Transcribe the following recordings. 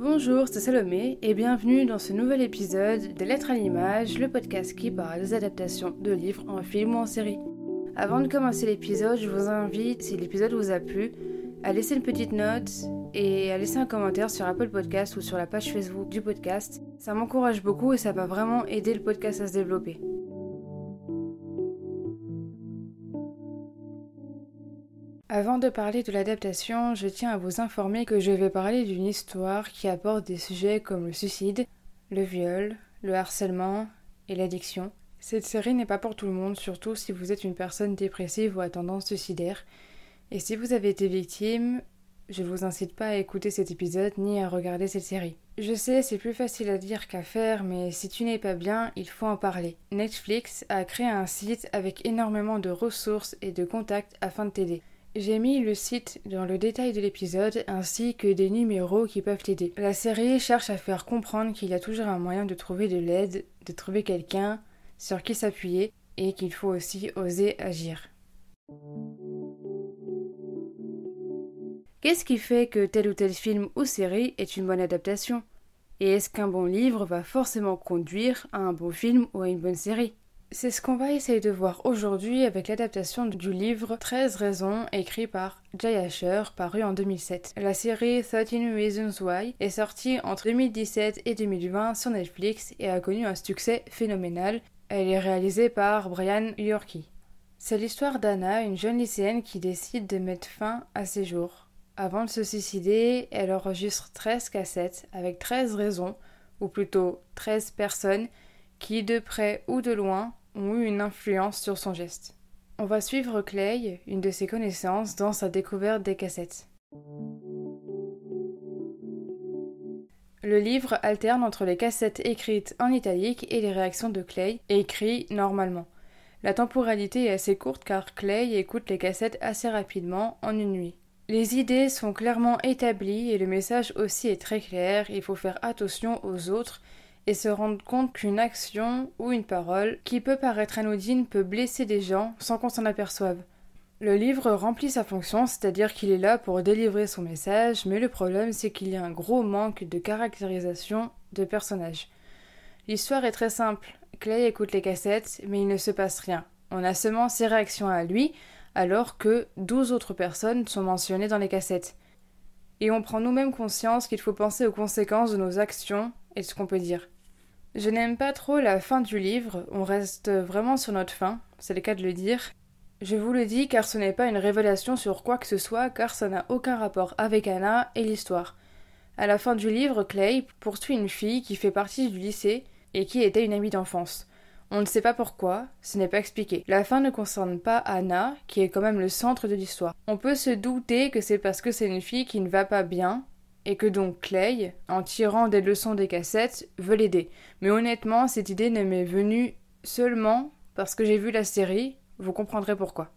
Bonjour, c'est Salomé et bienvenue dans ce nouvel épisode de Lettres à l'image, le podcast qui parle des adaptations de livres en film ou en série. Avant de commencer l'épisode, je vous invite, si l'épisode vous a plu, à laisser une petite note et à laisser un commentaire sur Apple Podcast ou sur la page Facebook du podcast. Ça m'encourage beaucoup et ça va vraiment aider le podcast à se développer. Avant de parler de l'adaptation, je tiens à vous informer que je vais parler d'une histoire qui aborde des sujets comme le suicide, le viol, le harcèlement et l'addiction. Cette série n'est pas pour tout le monde, surtout si vous êtes une personne dépressive ou à tendance suicidaire. Et si vous avez été victime, je vous incite pas à écouter cet épisode ni à regarder cette série. Je sais, c'est plus facile à dire qu'à faire, mais si tu n'es pas bien, il faut en parler. Netflix a créé un site avec énormément de ressources et de contacts afin de t'aider. J'ai mis le site dans le détail de l'épisode ainsi que des numéros qui peuvent t'aider. La série cherche à faire comprendre qu'il y a toujours un moyen de trouver de l'aide, de trouver quelqu'un sur qui s'appuyer et qu'il faut aussi oser agir. Qu'est-ce qui fait que tel ou tel film ou série est une bonne adaptation? Et est-ce qu'un bon livre va forcément conduire à un bon film ou à une bonne série? C'est ce qu'on va essayer de voir aujourd'hui avec l'adaptation du livre 13 raisons écrit par Jay Asher paru en 2007. La série 13 Reasons Why est sortie entre 2017 et 2020 sur Netflix et a connu un succès phénoménal. Elle est réalisée par Brian Yorkie. C'est l'histoire d'Anna, une jeune lycéenne qui décide de mettre fin à ses jours. Avant de se suicider, elle enregistre 13 cassettes avec 13 raisons, ou plutôt 13 personnes, qui, de près ou de loin, ont eu une influence sur son geste. On va suivre Clay, une de ses connaissances, dans sa découverte des cassettes. Le livre alterne entre les cassettes écrites en italique et les réactions de Clay, écrites normalement. La temporalité est assez courte car Clay écoute les cassettes assez rapidement en une nuit. Les idées sont clairement établies et le message aussi est très clair, il faut faire attention aux autres et se rendre compte qu'une action ou une parole qui peut paraître anodine peut blesser des gens sans qu'on s'en aperçoive. Le livre remplit sa fonction, c'est-à-dire qu'il est là pour délivrer son message, mais le problème c'est qu'il y a un gros manque de caractérisation de personnages. L'histoire est très simple. Clay écoute les cassettes, mais il ne se passe rien. On a seulement ses réactions à lui, alors que douze autres personnes sont mentionnées dans les cassettes. Et on prend nous-mêmes conscience qu'il faut penser aux conséquences de nos actions et ce qu'on peut dire. Je n'aime pas trop la fin du livre, on reste vraiment sur notre fin, c'est le cas de le dire. Je vous le dis car ce n'est pas une révélation sur quoi que ce soit, car ça n'a aucun rapport avec Anna et l'histoire. À la fin du livre, Clay poursuit une fille qui fait partie du lycée et qui était une amie d'enfance. On ne sait pas pourquoi, ce n'est pas expliqué. La fin ne concerne pas Anna, qui est quand même le centre de l'histoire. On peut se douter que c'est parce que c'est une fille qui ne va pas bien, et que donc Clay, en tirant des leçons des cassettes, veut l'aider. Mais honnêtement, cette idée ne m'est venue seulement parce que j'ai vu la série, vous comprendrez pourquoi.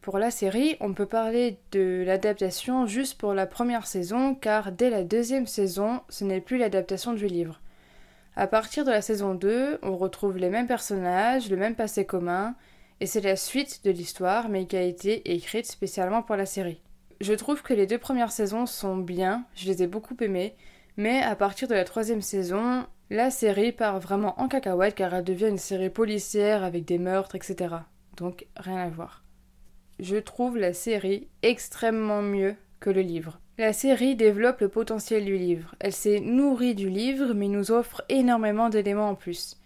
Pour la série, on peut parler de l'adaptation juste pour la première saison, car dès la deuxième saison, ce n'est plus l'adaptation du livre. À partir de la saison 2, on retrouve les mêmes personnages, le même passé commun, et c'est la suite de l'histoire, mais qui a été écrite spécialement pour la série. Je trouve que les deux premières saisons sont bien, je les ai beaucoup aimées, mais à partir de la troisième saison, la série part vraiment en cacahuète car elle devient une série policière avec des meurtres, etc. Donc rien à voir. Je trouve la série extrêmement mieux que le livre. La série développe le potentiel du livre. Elle s'est nourrie du livre mais nous offre énormément d'éléments en plus.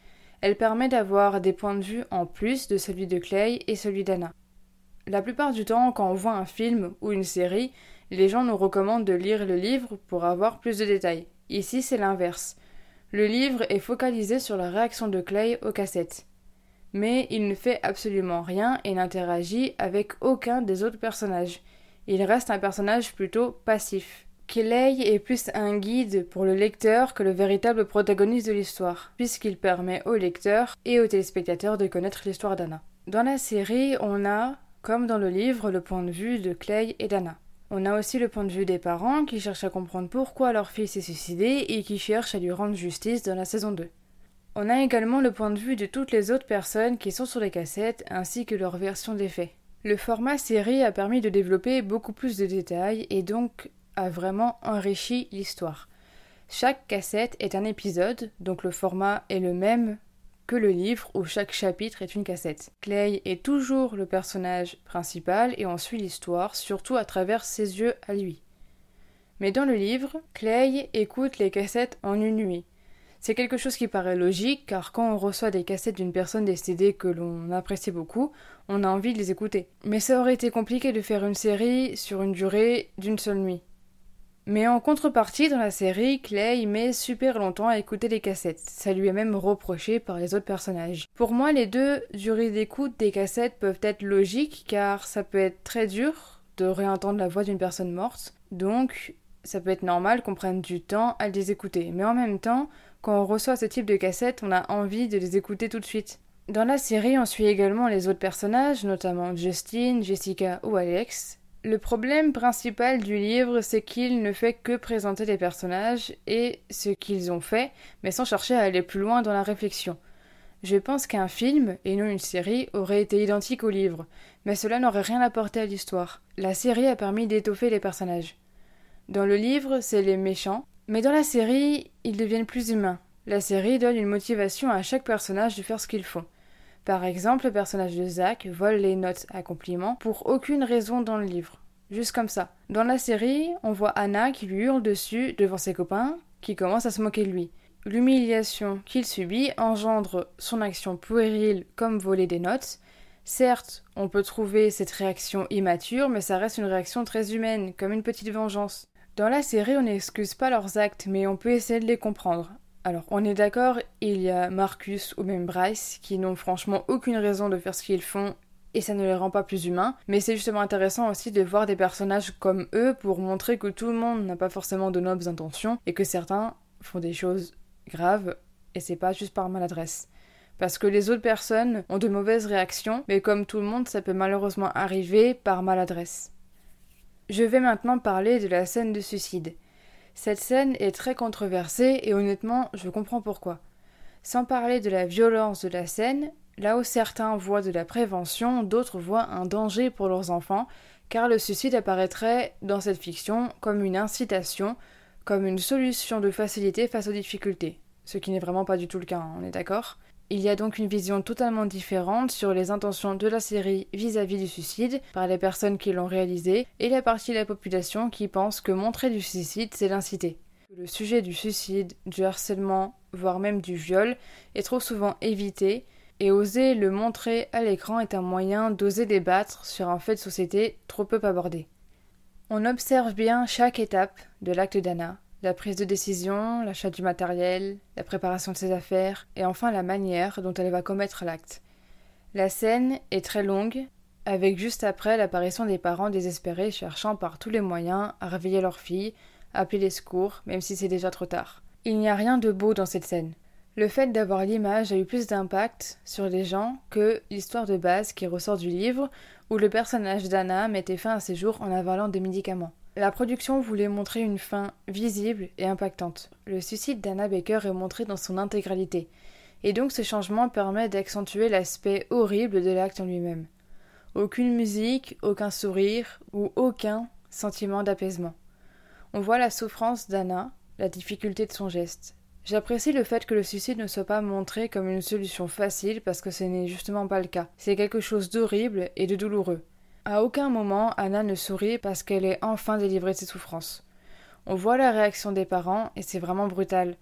Elle permet d'avoir des points de vue en plus de celui de Clay et celui d'Anna. La plupart du temps, quand on voit un film ou une série, les gens nous recommandent de lire le livre pour avoir plus de détails. Ici, c'est l'inverse. Le livre est focalisé sur la réaction de Clay aux cassettes. Mais il ne fait absolument rien et n'interagit avec aucun des autres personnages. Il reste un personnage plutôt passif. Clay est plus un guide pour le lecteur que le véritable protagoniste de l'histoire, puisqu'il permet au lecteur et aux téléspectateurs de connaître l'histoire d'Anna. Dans la série, on a, comme dans le livre, le point de vue de Clay et d'Anna. On a aussi le point de vue des parents qui cherchent à comprendre pourquoi leur fils s'est suicidé et qui cherchent à lui rendre justice dans la saison 2. On a également le point de vue de toutes les autres personnes qui sont sur les cassettes ainsi que leur version des faits. Le format série a permis de développer beaucoup plus de détails et donc a vraiment enrichi l'histoire. Chaque cassette est un épisode, donc le format est le même que le livre où chaque chapitre est une cassette. Clay est toujours le personnage principal et on suit l'histoire, surtout à travers ses yeux à lui. Mais dans le livre, Clay écoute les cassettes en une nuit. C'est quelque chose qui paraît logique car quand on reçoit des cassettes d'une personne décédée que l'on apprécie beaucoup, on a envie de les écouter. Mais ça aurait été compliqué de faire une série sur une durée d'une seule nuit. Mais en contrepartie, dans la série, Clay met super longtemps à écouter les cassettes. Ça lui est même reproché par les autres personnages. Pour moi, les deux durées d'écoute des cassettes peuvent être logiques car ça peut être très dur de réentendre la voix d'une personne morte. Donc, ça peut être normal qu'on prenne du temps à les écouter. Mais en même temps, quand on reçoit ce type de cassettes, on a envie de les écouter tout de suite. Dans la série, on suit également les autres personnages, notamment Justine, Jessica ou Alex, le problème principal du livre, c'est qu'il ne fait que présenter les personnages et ce qu'ils ont fait, mais sans chercher à aller plus loin dans la réflexion. Je pense qu'un film, et non une série, aurait été identique au livre, mais cela n'aurait rien apporté à l'histoire. La série a permis d'étoffer les personnages. Dans le livre, c'est les méchants, mais dans la série, ils deviennent plus humains. La série donne une motivation à chaque personnage de faire ce qu'ils font. Par exemple, le personnage de Zach vole les notes à compliment pour aucune raison dans le livre. Juste comme ça. Dans la série, on voit Anna qui lui hurle dessus devant ses copains, qui commencent à se moquer de lui. L'humiliation qu'il subit engendre son action puérile comme voler des notes. Certes, on peut trouver cette réaction immature, mais ça reste une réaction très humaine, comme une petite vengeance. Dans la série, on n'excuse pas leurs actes, mais on peut essayer de les comprendre. Alors, on est d'accord, il y a Marcus ou même Bryce qui n'ont franchement aucune raison de faire ce qu'ils font et ça ne les rend pas plus humains, mais c'est justement intéressant aussi de voir des personnages comme eux pour montrer que tout le monde n'a pas forcément de nobles intentions et que certains font des choses graves et c'est pas juste par maladresse. Parce que les autres personnes ont de mauvaises réactions, mais comme tout le monde, ça peut malheureusement arriver par maladresse. Je vais maintenant parler de la scène de suicide. Cette scène est très controversée et honnêtement, je comprends pourquoi. Sans parler de la violence de la scène, là où certains voient de la prévention, d'autres voient un danger pour leurs enfants, car le suicide apparaîtrait dans cette fiction comme une incitation, comme une solution de facilité face aux difficultés. Ce qui n'est vraiment pas du tout le cas, hein, on est d'accord? Il y a donc une vision totalement différente sur les intentions de la série vis-à-vis du suicide par les personnes qui l'ont réalisé et la partie de la population qui pense que montrer du suicide c'est l'inciter. Le sujet du suicide, du harcèlement, voire même du viol est trop souvent évité et oser le montrer à l'écran est un moyen d'oser débattre sur un fait de société trop peu abordé. On observe bien chaque étape de l'acte d'Anna, la prise de décision, l'achat du matériel, la préparation de ses affaires, et enfin la manière dont elle va commettre l'acte. La scène est très longue, avec juste après l'apparition des parents désespérés cherchant par tous les moyens à réveiller leur fille, à appeler les secours, même si c'est déjà trop tard. Il n'y a rien de beau dans cette scène. Le fait d'avoir l'image a eu plus d'impact sur les gens que l'histoire de base qui ressort du livre, où le personnage d'Anna mettait fin à ses jours en avalant des médicaments. La production voulait montrer une fin visible et impactante. Le suicide d'Anna Baker est montré dans son intégralité, et donc ce changement permet d'accentuer l'aspect horrible de l'acte en lui-même. Aucune musique, aucun sourire ou aucun sentiment d'apaisement. On voit la souffrance d'Anna, la difficulté de son geste. J'apprécie le fait que le suicide ne soit pas montré comme une solution facile parce que ce n'est justement pas le cas. C'est quelque chose d'horrible et de douloureux. À aucun moment Anna ne sourit parce qu'elle est enfin délivrée de ses souffrances. On voit la réaction des parents et c'est vraiment brutal.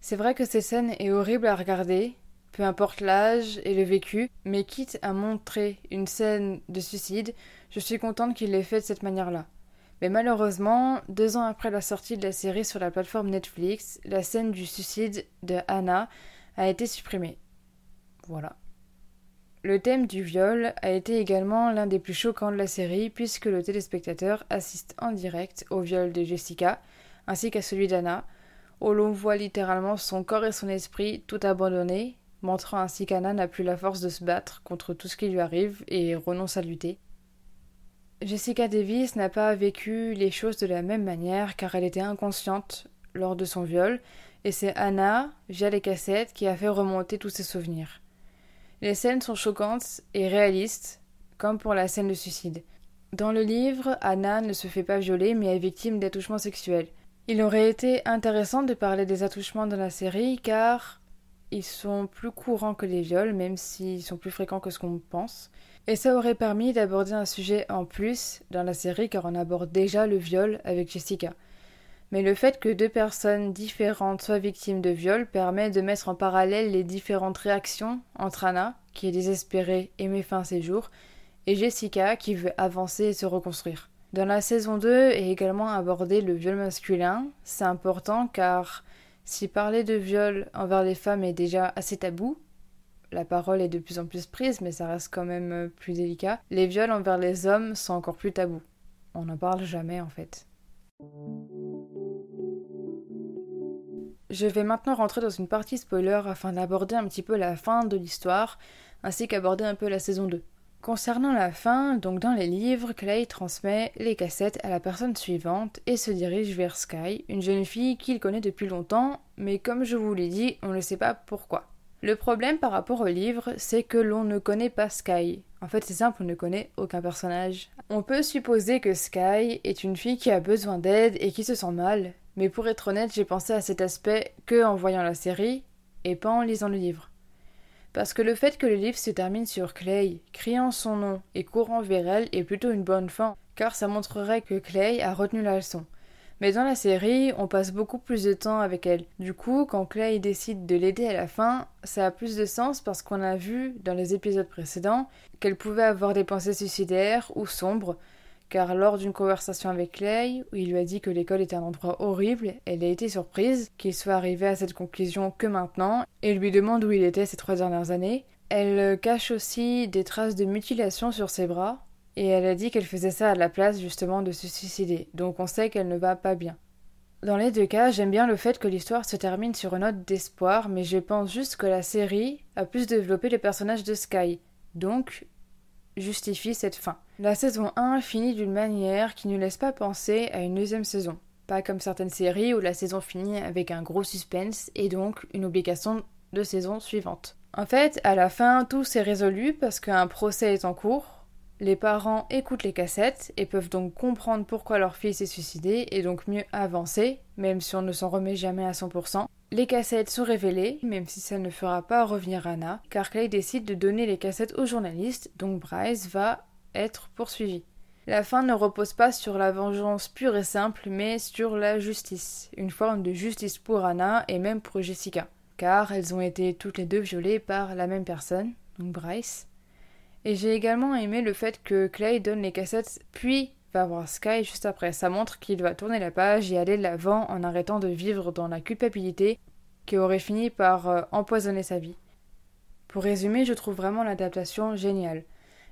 C'est vrai que cette scène est horrible à regarder, peu importe l'âge et le vécu, mais quitte à montrer une scène de suicide, je suis contente qu'il l'ait fait de cette manière-là. Mais malheureusement, deux ans après la sortie de la série sur la plateforme Netflix, la scène du suicide de Anna a été supprimée. Voilà. Le thème du viol a été également l'un des plus choquants de la série puisque le téléspectateur assiste en direct au viol de Jessica ainsi qu'à celui d'Anna, où l'on voit littéralement son corps et son esprit tout abandonnés, montrant ainsi qu'Anna n'a plus la force de se battre contre tout ce qui lui arrive et renonce à lutter. Jessica Davis n'a pas vécu les choses de la même manière car elle était inconsciente lors de son viol et c'est Anna, via les cassettes, qui a fait remonter tous ses souvenirs. Les scènes sont choquantes et réalistes, comme pour la scène de suicide. Dans le livre, Anna ne se fait pas violer mais est victime d'attouchements sexuels. Il aurait été intéressant de parler des attouchements dans la série car ils sont plus courants que les viols, même s'ils sont plus fréquents que ce qu'on pense. Et ça aurait permis d'aborder un sujet en plus dans la série car on aborde déjà le viol avec Jessica. Mais le fait que deux personnes différentes soient victimes de viol permet de mettre en parallèle les différentes réactions entre Anna, qui est désespérée et met fin à ses jours, et Jessica, qui veut avancer et se reconstruire. Dans la saison 2 est également abordé le viol masculin. C'est important car si parler de viol envers les femmes est déjà assez tabou, la parole est de plus en plus prise, mais ça reste quand même euh, plus délicat. Les viols envers les hommes sont encore plus tabous. On n'en parle jamais en fait. Je vais maintenant rentrer dans une partie spoiler afin d'aborder un petit peu la fin de l'histoire, ainsi qu'aborder un peu la saison 2. Concernant la fin, donc dans les livres, Clay transmet les cassettes à la personne suivante et se dirige vers Sky, une jeune fille qu'il connaît depuis longtemps, mais comme je vous l'ai dit, on ne sait pas pourquoi. Le problème par rapport au livre, c'est que l'on ne connaît pas Sky. En fait, c'est simple, on ne connaît aucun personnage. On peut supposer que Sky est une fille qui a besoin d'aide et qui se sent mal, mais pour être honnête, j'ai pensé à cet aspect que en voyant la série et pas en lisant le livre. Parce que le fait que le livre se termine sur Clay, criant son nom et courant vers elle est plutôt une bonne fin, car ça montrerait que Clay a retenu la leçon. Mais dans la série, on passe beaucoup plus de temps avec elle. Du coup, quand Clay décide de l'aider à la fin, ça a plus de sens parce qu'on a vu dans les épisodes précédents qu'elle pouvait avoir des pensées suicidaires ou sombres, car lors d'une conversation avec Clay, où il lui a dit que l'école était un endroit horrible, elle a été surprise qu'il soit arrivé à cette conclusion que maintenant, et lui demande où il était ces trois dernières années. Elle cache aussi des traces de mutilation sur ses bras, et elle a dit qu'elle faisait ça à la place justement de se suicider, donc on sait qu'elle ne va pas bien. Dans les deux cas, j'aime bien le fait que l'histoire se termine sur une note d'espoir, mais je pense juste que la série a plus développé les personnages de Sky, donc justifie cette fin. La saison 1 finit d'une manière qui ne laisse pas penser à une deuxième saison. Pas comme certaines séries où la saison finit avec un gros suspense et donc une obligation de saison suivante. En fait, à la fin, tout s'est résolu parce qu'un procès est en cours. Les parents écoutent les cassettes et peuvent donc comprendre pourquoi leur fils s'est suicidé et donc mieux avancer, même si on ne s'en remet jamais à 100%. Les cassettes sont révélées, même si ça ne fera pas revenir Anna, car Clay décide de donner les cassettes aux journalistes, donc Bryce va être poursuivi. La fin ne repose pas sur la vengeance pure et simple, mais sur la justice, une forme de justice pour Anna et même pour Jessica, car elles ont été toutes les deux violées par la même personne, donc Bryce. Et j'ai également aimé le fait que Clay donne les cassettes puis va voir Sky juste après. Ça montre qu'il va tourner la page et aller de l'avant en arrêtant de vivre dans la culpabilité qui aurait fini par euh, empoisonner sa vie. Pour résumer, je trouve vraiment l'adaptation géniale.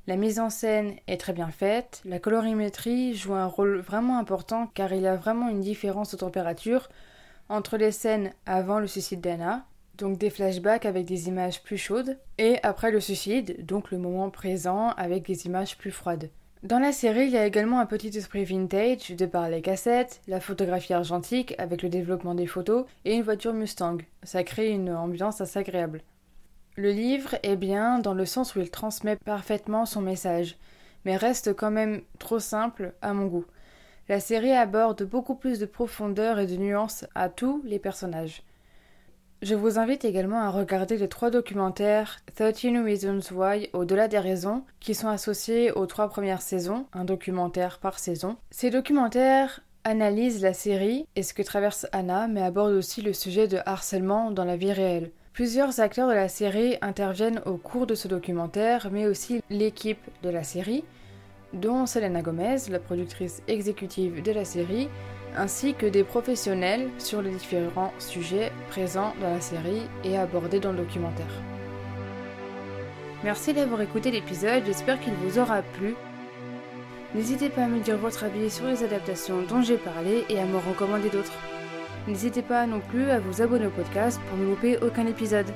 La mise en scène est très bien faite, la colorimétrie joue un rôle vraiment important car il y a vraiment une différence de température entre les scènes avant le suicide d'Anna, donc des flashbacks avec des images plus chaudes, et après le suicide, donc le moment présent avec des images plus froides. Dans la série, il y a également un petit esprit vintage de par les cassettes, la photographie argentique avec le développement des photos et une voiture Mustang. Ça crée une ambiance assez agréable. Le livre est bien dans le sens où il transmet parfaitement son message, mais reste quand même trop simple à mon goût. La série aborde beaucoup plus de profondeur et de nuances à tous les personnages. Je vous invite également à regarder les trois documentaires 13 Reasons Why Au-delà des raisons qui sont associés aux trois premières saisons, un documentaire par saison. Ces documentaires analysent la série et ce que traverse Anna, mais abordent aussi le sujet de harcèlement dans la vie réelle. Plusieurs acteurs de la série interviennent au cours de ce documentaire, mais aussi l'équipe de la série, dont Selena Gomez, la productrice exécutive de la série, ainsi que des professionnels sur les différents sujets présents dans la série et abordés dans le documentaire. Merci d'avoir écouté l'épisode, j'espère qu'il vous aura plu. N'hésitez pas à me dire votre avis sur les adaptations dont j'ai parlé et à me recommander d'autres. N'hésitez pas non plus à vous abonner au podcast pour ne louper aucun épisode.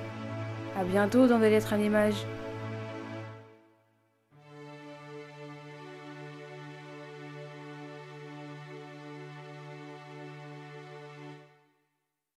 A bientôt dans des lettres à l'image.